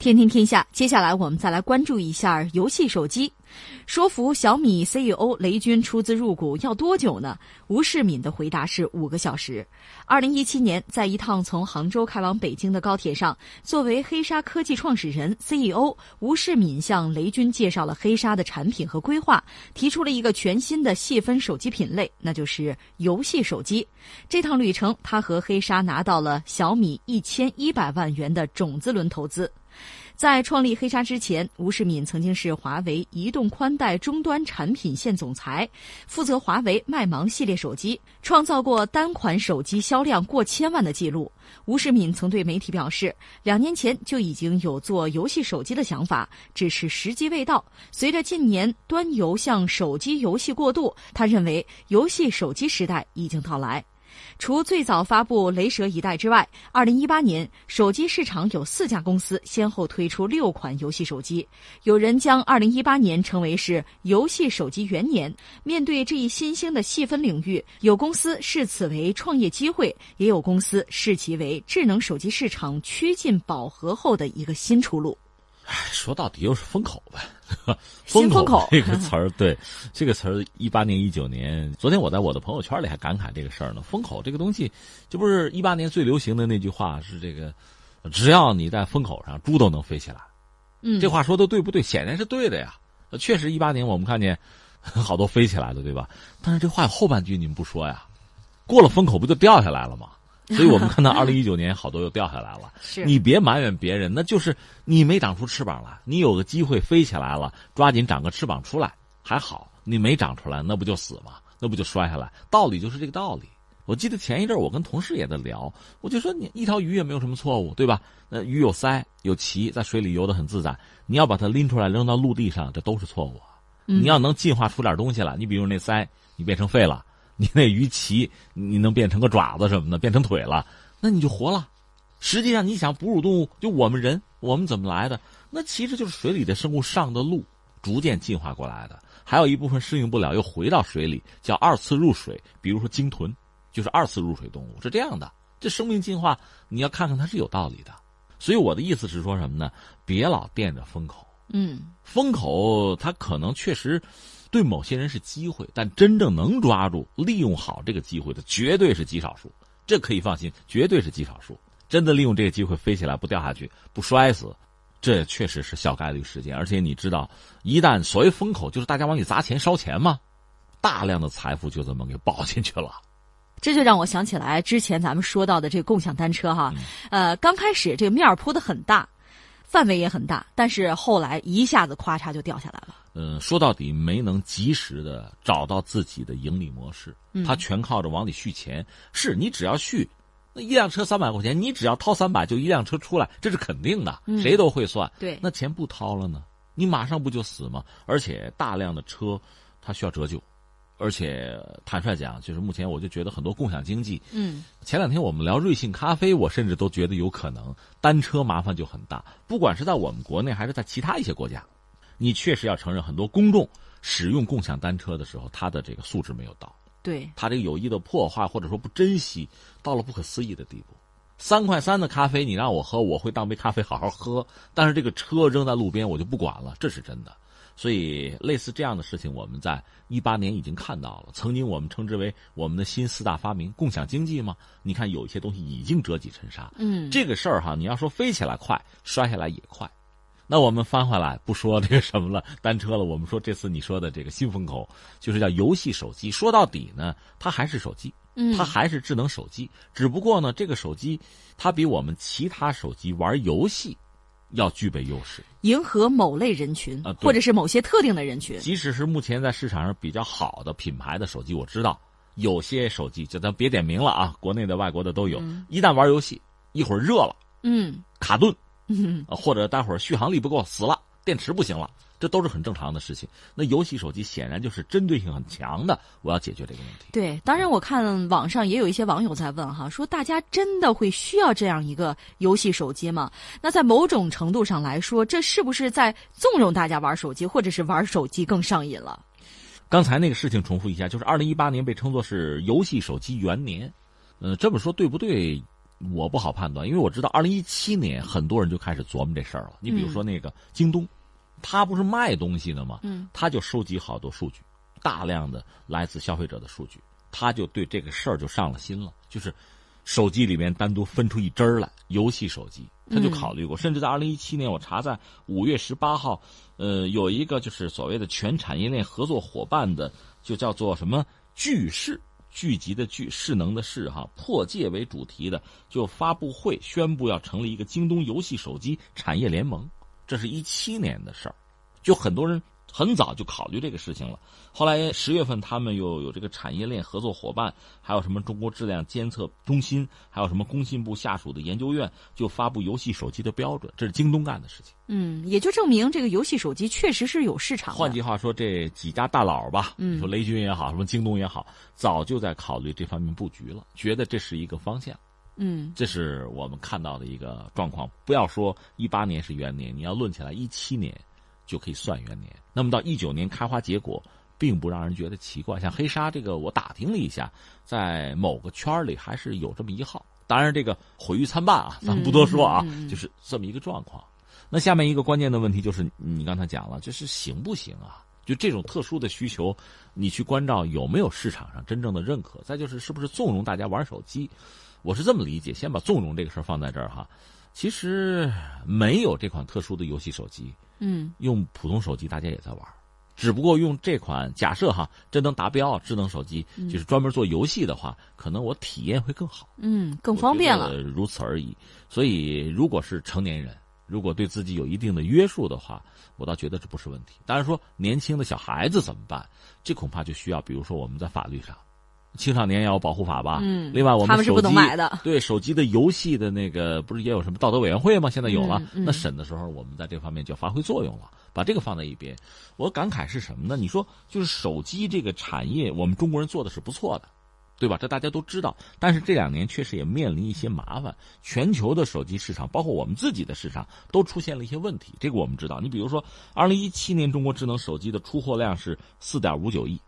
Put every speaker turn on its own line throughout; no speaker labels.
天天天下，接下来我们再来关注一下游戏手机。说服小米 CEO 雷军出资入股要多久呢？吴世敏的回答是五个小时。二零一七年，在一趟从杭州开往北京的高铁上，作为黑鲨科技创始人 CEO，吴世敏向雷军介绍了黑鲨的产品和规划，提出了一个全新的细分手机品类，那就是游戏手机。这趟旅程，他和黑鲨拿到了小米一千一百万元的种子轮投资。在创立黑鲨之前，吴世敏曾经是华为移动宽带终端产品线总裁，负责华为麦芒系列手机，创造过单款手机销量过千万的记录。吴世敏曾对媒体表示，两年前就已经有做游戏手机的想法，只是时机未到。随着近年端游向手机游戏过渡，他认为游戏手机时代已经到来。除最早发布雷蛇一代之外，二零一八年手机市场有四家公司先后推出六款游戏手机。有人将二零一八年称为是游戏手机元年。面对这一新兴的细分领域，有公司视此为创业机会，也有公司视其为智能手机市场趋近饱和后的一个新出路。
唉，说到底又是风口呗。
风口
这个词儿，对这个词儿，一八年、一九年，昨天我在我的朋友圈里还感慨这个事儿呢。风口这个东西，这不是一八年最流行的那句话是这个，只要你在风口上，猪都能飞起来。
嗯，
这话说的对不对？显然是对的呀。确实，一八年我们看见好多飞起来的，对吧？但是这话有后半句你们不说呀，过了风口不就掉下来了吗？所以我们看到二零一九年好多又掉下来了。
是
你别埋怨别人，那就是你没长出翅膀来。你有个机会飞起来了，抓紧长个翅膀出来还好。你没长出来，那不就死吗？那不就摔下来？道理就是这个道理。我记得前一阵我跟同事也在聊，我就说你一条鱼也没有什么错误，对吧？那鱼有鳃有鳍，在水里游得很自在。你要把它拎出来扔到陆地上，这都是错误。你要能进化出点东西来，你比如那鳃，你变成肺了。你那鱼鳍，你能变成个爪子什么的，变成腿了，那你就活了。实际上，你想哺乳动物，就我们人，我们怎么来的？那其实就是水里的生物上的路，逐渐进化过来的。还有一部分适应不了，又回到水里，叫二次入水。比如说鲸豚，就是二次入水动物，是这样的。这生命进化，你要看看它是有道理的。所以我的意思是说什么呢？别老惦着风口。
嗯，
风口它可能确实。对某些人是机会，但真正能抓住、利用好这个机会的，绝对是极少数。这可以放心，绝对是极少数。真的利用这个机会飞起来，不掉下去，不摔死，这确实是小概率事件。而且你知道，一旦所谓风口，就是大家往里砸钱、烧钱嘛，大量的财富就这么给保进去了。
这就让我想起来之前咱们说到的这个共享单车哈，呃，刚开始这个面铺的很大。范围也很大，但是后来一下子咔嚓就掉下来了。
嗯，说到底没能及时的找到自己的盈利模式，他全靠着往里续钱。是你只要续，那一辆车三百块钱，你只要掏三百，就一辆车出来，这是肯定的，谁都会算。
对，
那钱不掏了呢，你马上不就死吗？而且大量的车，它需要折旧。而且坦率讲，就是目前我就觉得很多共享经济，
嗯，
前两天我们聊瑞幸咖啡，我甚至都觉得有可能单车麻烦就很大。不管是在我们国内还是在其他一些国家，你确实要承认，很多公众使用共享单车的时候，他的这个素质没有到，
对
他这个有意的破坏或者说不珍惜，到了不可思议的地步。三块三的咖啡你让我喝，我会当杯咖啡好好喝，但是这个车扔在路边我就不管了，这是真的。所以，类似这样的事情，我们在一八年已经看到了。曾经我们称之为我们的新四大发明——共享经济嘛。你看，有一些东西已经折戟沉沙。
嗯，
这个事儿哈，你要说飞起来快，摔下来也快。那我们翻回来不说这个什么了，单车了。我们说这次你说的这个新风口，就是叫游戏手机。说到底呢，它还是手机，它还是智能手机。只不过呢，这个手机它比我们其他手机玩游戏。要具备优势，
迎合某类人群，或者是某些特定的人群。
即使是目前在市场上比较好的品牌的手机，我知道有些手机，就咱别点名了啊，国内的、外国的都有。一旦玩游戏，一会儿热了，
嗯，
卡顿，
嗯，
或者待会儿续航力不够，死了，电池不行了。这都是很正常的事情。那游戏手机显然就是针对性很强的，我要解决这个问题。
对，当然我看网上也有一些网友在问哈，说大家真的会需要这样一个游戏手机吗？那在某种程度上来说，这是不是在纵容大家玩手机，或者是玩手机更上瘾了？
刚才那个事情重复一下，就是二零一八年被称作是游戏手机元年，呃，这么说对不对？我不好判断，因为我知道二零一七年很多人就开始琢磨这事儿了。你比如说那个京东，他不是卖东西的吗？
嗯，
他就收集好多数据，大量的来自消费者的数据，他就对这个事儿就上了心了，就是手机里面单独分出一支儿来，游戏手机，他就考虑过。甚至在二零一七年，我查在五月十八号，呃，有一个就是所谓的全产业链合作伙伴的，就叫做什么聚势。聚集的聚，势能的势，哈，破界为主题的，就发布会宣布要成立一个京东游戏手机产业联盟，这是一七年的事儿，就很多人。很早就考虑这个事情了。后来十月份，他们又有这个产业链合作伙伴，还有什么中国质量监测中心，还有什么工信部下属的研究院，就发布游戏手机的标准。这是京东干的事情。
嗯，也就证明这个游戏手机确实是有市场。
换句话说，这几家大佬吧，
嗯，
说雷军也好，什么京东也好，早就在考虑这方面布局了，觉得这是一个方向。
嗯，
这是我们看到的一个状况。不要说一八年是元年，你要论起来，一七年。就可以算元年。那么到一九年开花结果，并不让人觉得奇怪。像黑鲨这个，我打听了一下，在某个圈里还是有这么一号。当然，这个毁誉参半啊，咱们不多说啊，就是这么一个状况。那下面一个关键的问题就是，你刚才讲了，就是行不行啊？就这种特殊的需求，你去关照有没有市场上真正的认可？再就是是不是纵容大家玩手机？我是这么理解，先把纵容这个事儿放在这儿哈。其实没有这款特殊的游戏手机。
嗯，
用普通手机大家也在玩，只不过用这款假设哈，真能达标智能手机，就是专门做游戏的话，可能我体验会更好，
嗯，更方便了，
如此而已。所以，如果是成年人，如果对自己有一定的约束的话，我倒觉得这不是问题。当然说年轻的小孩子怎么办，这恐怕就需要，比如说我们在法律上。青少年也要保护法吧。
嗯，
另外我们
他们是不能买的。
对手机的游戏的那个，不是也有什么道德委员会吗？现在有了。那审的时候，我们在这方面就要发挥作用了。把这个放在一边，我感慨是什么呢？你说，就是手机这个产业，我们中国人做的是不错的，对吧？这大家都知道。但是这两年确实也面临一些麻烦，全球的手机市场，包括我们自己的市场，都出现了一些问题。这个我们知道。你比如说，二零一七年中国智能手机的出货量是四点五九亿。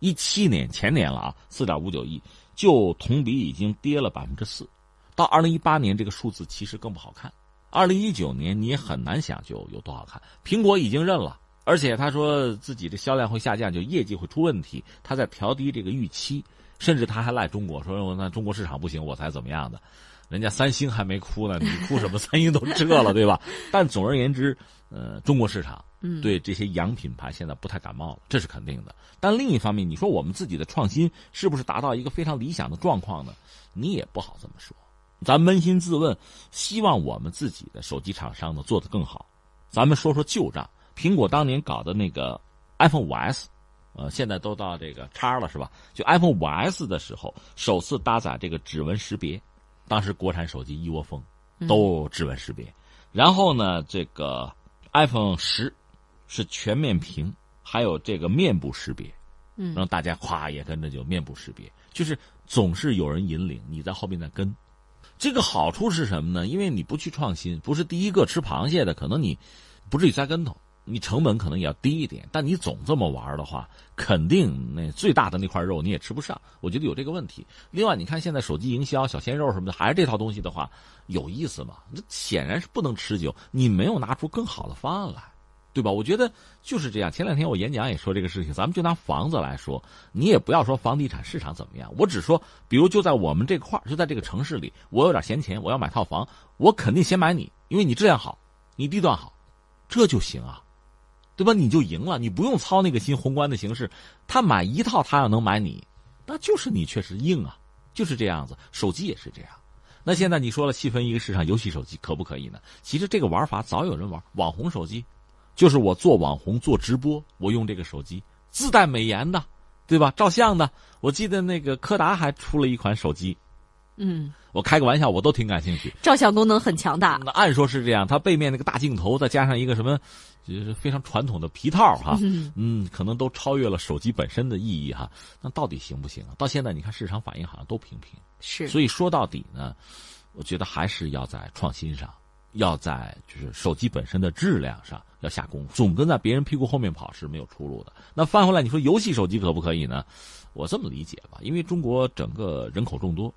一七年前年了啊，四点五九亿，就同比已经跌了百分之四。到二零一八年，这个数字其实更不好看。二零一九年你也很难想就有多好看。苹果已经认了，而且他说自己的销量会下降，就业绩会出问题，他在调低这个预期，甚至他还赖中国，说那中国市场不行，我才怎么样的。人家三星还没哭呢，你哭什么？三星都撤了，对吧？但总而言之，呃，中国市场对这些洋品牌现在不太感冒了，这是肯定的。但另一方面，你说我们自己的创新是不是达到一个非常理想的状况呢？你也不好这么说。咱扪心自问，希望我们自己的手机厂商呢做得更好。咱们说说旧账，苹果当年搞的那个 iPhone 五 S，呃，现在都到这个叉了，是吧？就 iPhone 五 S 的时候，首次搭载这个指纹识别。当时国产手机一窝蜂，都指纹识别。然后呢，这个 iPhone 十是全面屏，还有这个面部识别，
嗯，
让大家咵也跟着就面部识别。就是总是有人引领，你在后面在跟。这个好处是什么呢？因为你不去创新，不是第一个吃螃蟹的，可能你不至于栽跟头。你成本可能也要低一点，但你总这么玩的话，肯定那最大的那块肉你也吃不上。我觉得有这个问题。另外，你看现在手机营销小鲜肉什么的，还是这套东西的话，有意思吗？那显然是不能持久。你没有拿出更好的方案来，对吧？我觉得就是这样。前两天我演讲也说这个事情，咱们就拿房子来说，你也不要说房地产市场怎么样，我只说，比如就在我们这块就在这个城市里，我有点闲钱，我要买套房，我肯定先买你，因为你质量好，你地段好，这就行啊。对吧？你就赢了，你不用操那个心。宏观的形势，他买一套，他要能买你，那就是你确实硬啊，就是这样子。手机也是这样。那现在你说了细分一个市场，游戏手机可不可以呢？其实这个玩法早有人玩，网红手机，就是我做网红做直播，我用这个手机自带美颜的，对吧？照相的，我记得那个柯达还出了一款手机。
嗯，
我开个玩笑，我都挺感兴趣。
照相功能很强大。
那按说是这样，它背面那个大镜头，再加上一个什么，就是非常传统的皮套哈，嗯，可能都超越了手机本身的意义哈。那到底行不行啊？到现在你看市场反应好像都平平。
是。
所以说到底呢，我觉得还是要在创新上，要在就是手机本身的质量上要下功夫。总跟在别人屁股后面跑是没有出路的。那翻回来，你说游戏手机可不可以呢？我这么理解吧，因为中国整个人口众多。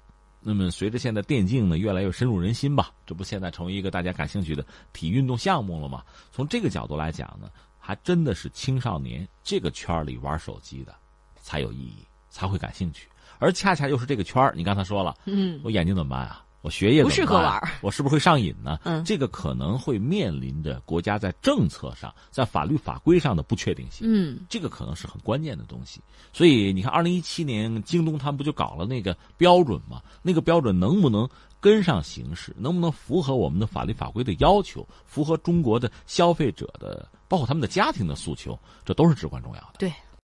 那么随着现在电竞呢越来越深入人心吧，这不现在成为一个大家感兴趣的体育运动项目了吗？从这个角度来讲呢，还真的是青少年这个圈里玩手机的才有意义，才会感兴趣。而恰恰又是这个圈儿，你刚才说了，
嗯，
我眼睛怎么办啊？我学业
不适合玩，
我是不是会上瘾呢？
嗯，
这个可能会面临着国家在政策上、在法律法规上的不确定性。
嗯，
这个可能是很关键的东西。所以你看，二零一七年京东他们不就搞了那个标准吗？那个标准能不能跟上形势？能不能符合我们的法律法规的要求？符合中国的消费者的，包括他们的家庭的诉求？这都是至关重要的。
对。